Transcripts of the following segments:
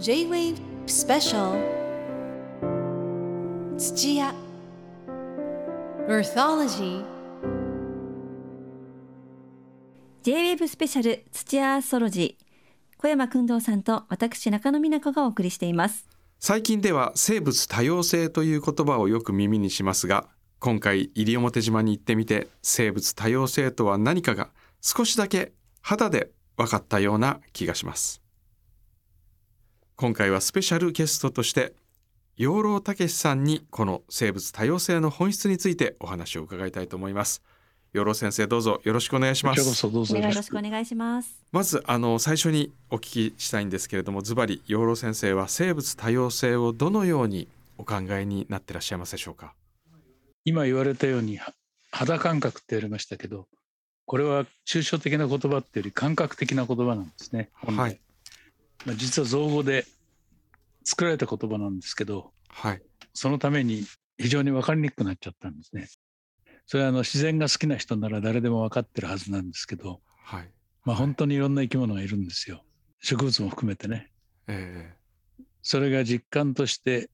J-Wave Special. 土屋。Earthology J-WAVE スペシャル土屋アーソロジー小山君堂さんと私中野美奈子がお送りしています。最近では生物多様性という言葉をよく耳にしますが今回西表島に行ってみて生物多様性とは何かが少しだけ肌で分かったような気がします今回はスペシャルゲストとして養老孟さんにこの生物多様性の本質についてお話を伺いたいと思います。養老先生どうぞよろしくお願いします。そどうぞよろしく。お願いしますまずあの最初にお聞きしたいんですけれどもズバリ養老先生は生物多様性をどのようにお考えになってらっしゃいますでしょうか？今言われたようには肌感覚って言われましたけどこれは抽象的な言葉っていうより感覚的な言葉なんですね。はいまあ、実は造語で作られた言葉なんですけどはい。そのために非常に分かりにくくなっちゃったんですね。それはあの自然が好きな人なら誰でも分かってるはずなんですけど、はい。まあ、本当にいろんな生き物がいるんですよ。植物も含めてね。えそれが実感として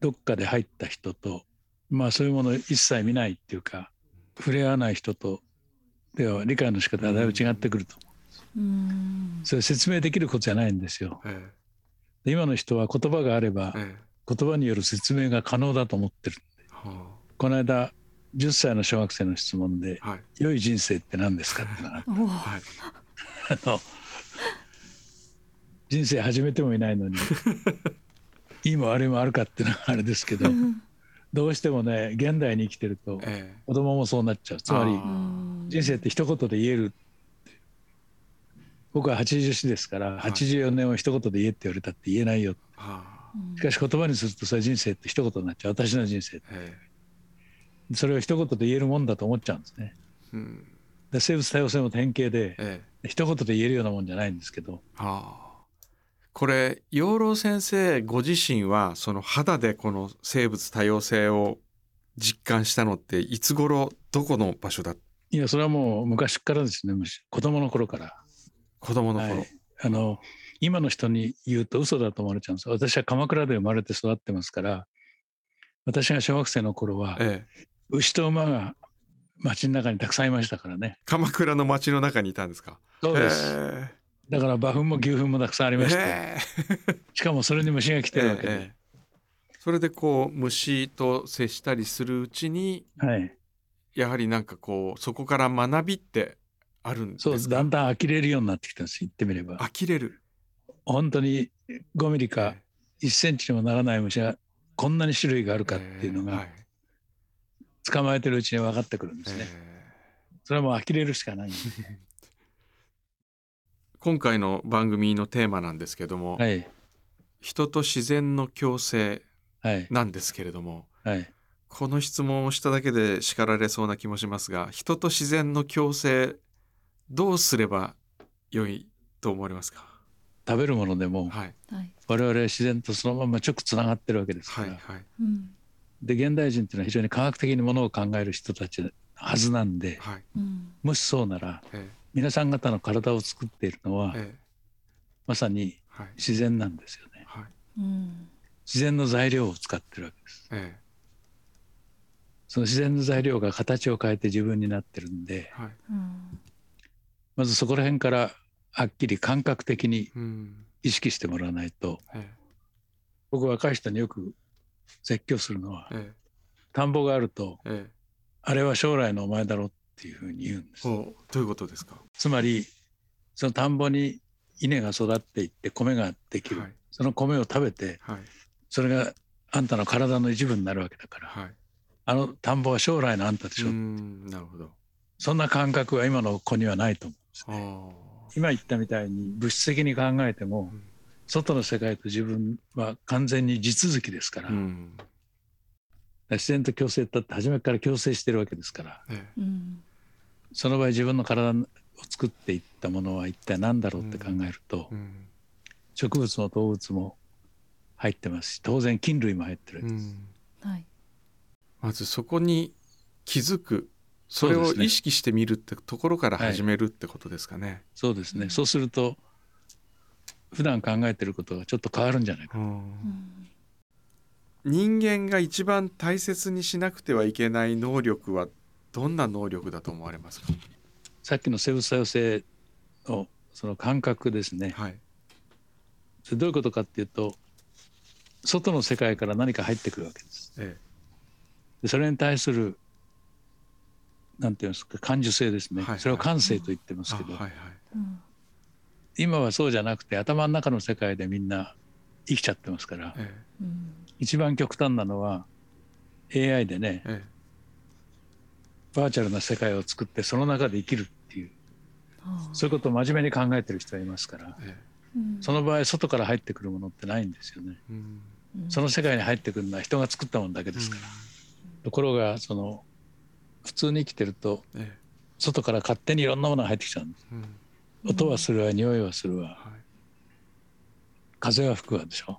どっかで入った人とまあそういうものを一切見ないっていうか触れ合わない人とでは理解の仕方がだいぶ違ってくると。うんそれ説明できることじゃないんですよ。ええ。で今の人は言葉があればええ。え言葉による説明が可能だと思ってる。はこの間10歳の小学生の質問であはい「良い人生って何ですか?」ってのがあ おお。はい。の人生始めてもいないのに いいも悪いもあるかっていうのはあれですけどどうしてもね現代に生きてるとええ。子供もそうなっちゃう。つまり人生って一言で言えるって僕は80歳ですからはい。84年を一言で言えって言われたって言えないよはあ。しかし言葉にするとそれは人生って一言になっちゃう。私の人生え。それを一言で言えるもんだと思っちゃうんですね。えうん。で生物多様性も典型でええ。一言で言えるようなもんじゃないんですけど。はあ。これ養老先生ご自身はその肌でこの生物多様性を実感したのっていつ頃どこの場所だいやそれはもう昔からですね。むし子供の頃から、子供の頃、はい、あの今の人に言うと嘘だと思われちゃうんです私は鎌倉で生まれて育ってますから私が小学生の頃はええ。牛と馬が街の中にたくさんいましたからね。鎌倉の街の中にいたんですか？そうです、え。だから馬糞も牛糞もたくさんありえまして、えしかもそれに虫が来てるわけで、ええ。それでこう虫と接したりするうちにはい。やはりなんかこうそこから学びってあるんですか？そうだんだん呆れるようになってきたんです言ってみれば。呆れる。本当に5ミリか1センチにもならない虫がこんなに種類があるかっていうのが捕まえてるうちに分かってくるんですね、えそれはもう呆れるしかない 今回の番組のテーマなんですけども、はい。人と自然の共生はい。なんですけれどもはい。この質問をしただけで叱られそうな気もしますが人と自然の共生どうすれば良いと思われますか？食べるものでもはい。はい。我々は自然とそのまま直つながってるわけですから、はいはい。うん。で現代人っていうのは非常に科学的にものを考える人たちはずなんではい。うん。もしそうならえ皆さん方の体を作っているのはええ。えまさにはい。自然なんですよね。はい。うん自然の材料を使ってるわけです。えその自然の材料が形を変えて自分になってるんでえはい。うんまずそこら辺からはっきり感覚的にうん。意識してもらわないと。え僕若い人によく説教するのはええ。田んぼがあるとあれは将来のお前だろうっていうふうに言うんです。どういうことですか？つまりその田んぼに稲が育っていって米ができる、はい。その米を食べてはい。それがあんたの体の一部になるわけだからはい。あの田んぼは将来のあんたでしうょ、んなるほど。そんな感覚は今の子にはないと思う。んですあねあ今言ったみたいに物質的に考えても、うん。外の世界と自分は完全に地続きですから,、うん。自然と共生だって初めから共生してるわけですから。ええ。うん。その場合自分の体を作っていったものは一体何だろうって考えると、うん。植物も動物も入ってますし当然菌類も入ってるわけです、うん。はい。まずそこに気づくそれを意識してみるってところから始めるってことですかね。そうですね、そうすると普段考えてることがちょっと変わるんじゃないか、うん。人間が一番大切にしなくてはいけない能力はどんな能力だと思われますか？さっきの生物多様性のその感覚ですね。はい。それどういうことかっていうと外の世界から何か入ってくるわけです。え。でそれに対するなんていうんですか感受性ですね、はいはい。それを感性と言ってまえすけど、あはいはい。うん今はそうじゃなくて頭の中の世界でみんな生きちゃってますから。えうん一番極端なのは AI でねええ。バーチャルな世界を作ってその中で生きるっていう。そういうことを真面目に考えてる人がいますから。ええ。うんその場合外から入ってくるものってないんですよね。うん。うん。その世界に入ってくるのは人が作ったものだけですから、ところがその普通に生きてると外から勝手にいろんなものが入ってきちゃうんですえうん。音はするわ匂いはするわ。はい。風は吹くわでしょ。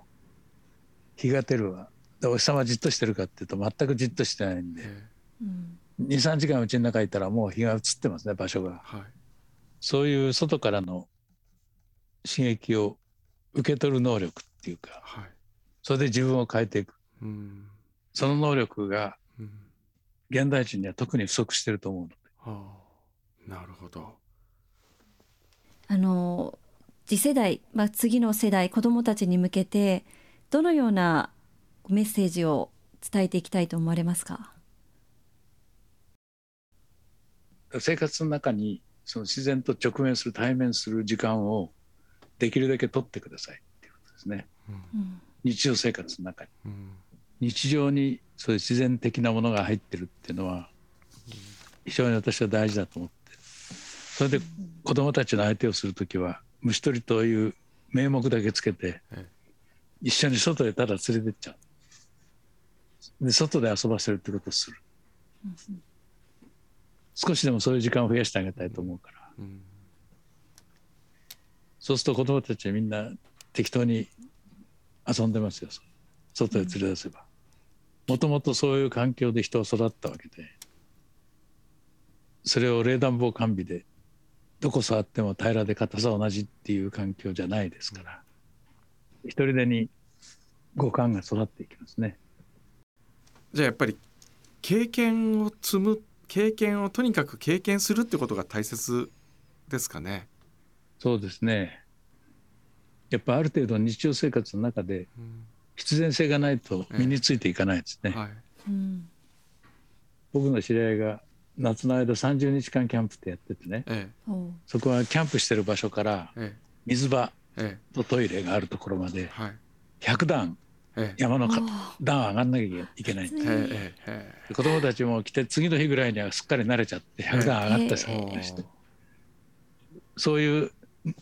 日が照るわ。でお日様じっとしてるかっていうと全くじっとしてないんで。えうん。23時間うちの中にいたらもう日が映ってますね場所が。えはい。そういう外からの刺激を受け取る能力っていうかはい。それで自分を変えていく。うん。その能力がうん現代人には特に不足してると思うの。ではあ。なるほど。あの次世代、まあ、次の世代子どもたちに向けてどのようなメッセージを伝えていきたいと思われますか？生活の中にその自然と直面する対面する時間をできるだけ取ってくださいっていうことですね。うん。うん。日常生活の中に。うん日常にそういう自然的なものが入ってるっていうのは非常に私は大事だと思って。それで子供たちの相手をする時は虫取りという名目だけつけてええ。一緒に外へただ連れてっちゃう。で外で遊ばせるってことをする。少しでもそういう時間を増やしてあげたいと思うから。うん。そうすると子供たちはみんな適当に遊んでますよ。外へ連れ出せばもともとそういう環境で人は育ったわけでそれを冷暖房完備でどこ触っても平らで硬さ同じっていう環境じゃないですから一人でに五感が育っていきますね。じゃあやっぱり経験を積む経験をとにかく経験するってことが大切ですかね？そうですね。やっぱある程度日常生活の中でうん必然性がないと身についていかないですね、はい。うん。僕の知り合いが夏の間30日間キャンプってやっててね。えおう。そこはキャンプしてる場所からええ。水場ええ。とトイレがあるところまでえはい。100段ええ。山の段上がんなきゃいけない。ええええ子供たちも来て次の日ぐらいにはすっかり慣れちゃって100段上がったりえしてそういう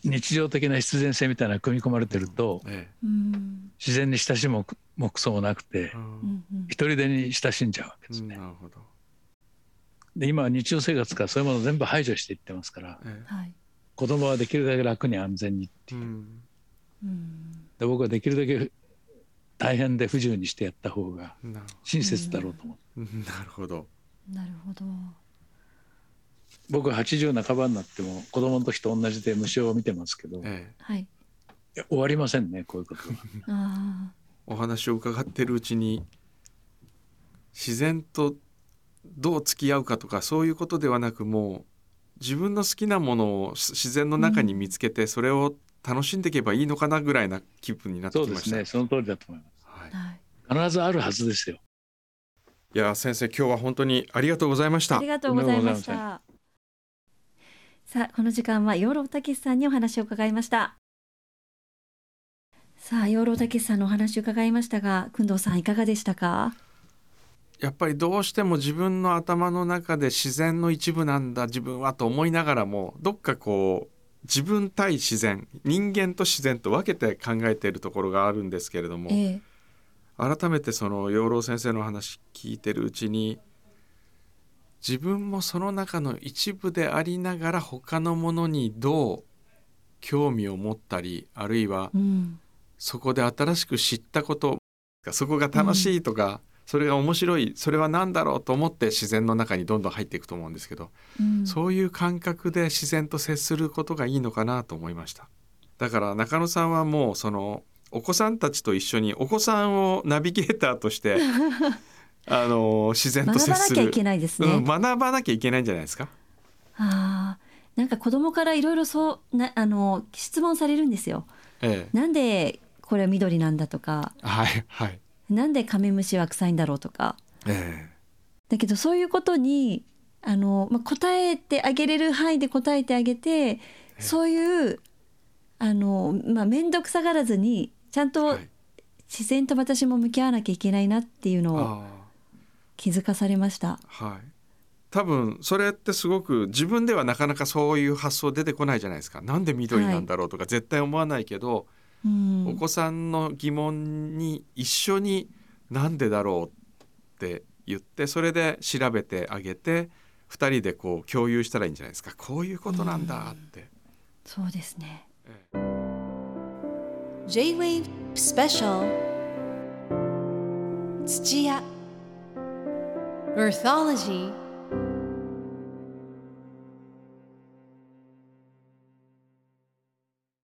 日常的な必然性みたいなのが組み込まれてるとえうん自然に親しむもくそもなくて一人でに親しんじゃうわけですうんね。なるほど。で今は日常生活からそういうものを全部排除していってますからえはい。子供はできるだけ楽に安全にえう。ん。うん。で僕はできるだけ大変で不自由にしてやった方が親切だろうと思って。うん。なるほど。なるほど僕は80半ばになっても子供の時と同じで虫を見てますけどいええはいや終わりませんねこういうことは。あお話を伺ってるうちに自然とどう付き合うかとかそういうことではなくもう自分の好きなものをし自然の中に見つけてそれを楽しんでいけばいいのかなぐらいな気分になってきました。すねその通りだと思いまはいあ、はいす。必ずあるはずですよ。いや先生今日は本当にありがとうございましたあり。がとうございましたさあこの時間は養老たけしさんにお話を伺いました。さあ養老たけしさんのお話を伺いましたが工藤さんいかがでしたか？やっぱりどうしても自分の頭の中で自然の一部なんだ自分はと思いながらもどっかこう自分対自然人間と自然と分けて考えているところがあるんですけれども、ええ。改めてその養老先生の話聞いてるうちに自分もその中の一部でありながら他のものにどう興味を持ったりあるいはうんそこで新しく知ったことそこが楽しいとか、それが面白いそれは何だろうと思って自然の中にどんどん入っていくと思うんですけど、うんそういう感覚で自然と接することがいいのかなと思いました。だから中野さんはもうそのお子さんたちと一緒にお子さんをナビゲーターとしてあの自然と接する学ばなきゃいけないですね。うん、学ばなきゃいけないんじゃないですか？ああ、なんか子供からいろいろそうなあの質問されるんですよ。ええ、なんでこれは緑なんだとか、はいはい。なんでカメムシは臭いんだろうとか。えだけどそういうことにあの、まあ、答えてあげれる範囲で答えてあげてそういうあの、まあ、面倒くさがらずにちゃんえ、とはい、自然と私も向き合わなきゃいけないなっていうのをあ気づかされました。あはい。多分それってすごく自分ではなかなかそういう発想出てこないじゃないですか。なんで緑なんだろうとか絶対思わないけど、うんお子さんの疑問に一緒になんでだろうって言ってそれで調べてあげて2人でこう共有したらいいんじゃないですかこういうことなんだって。そうですね。ええ J-Wave Special 土屋 Earthology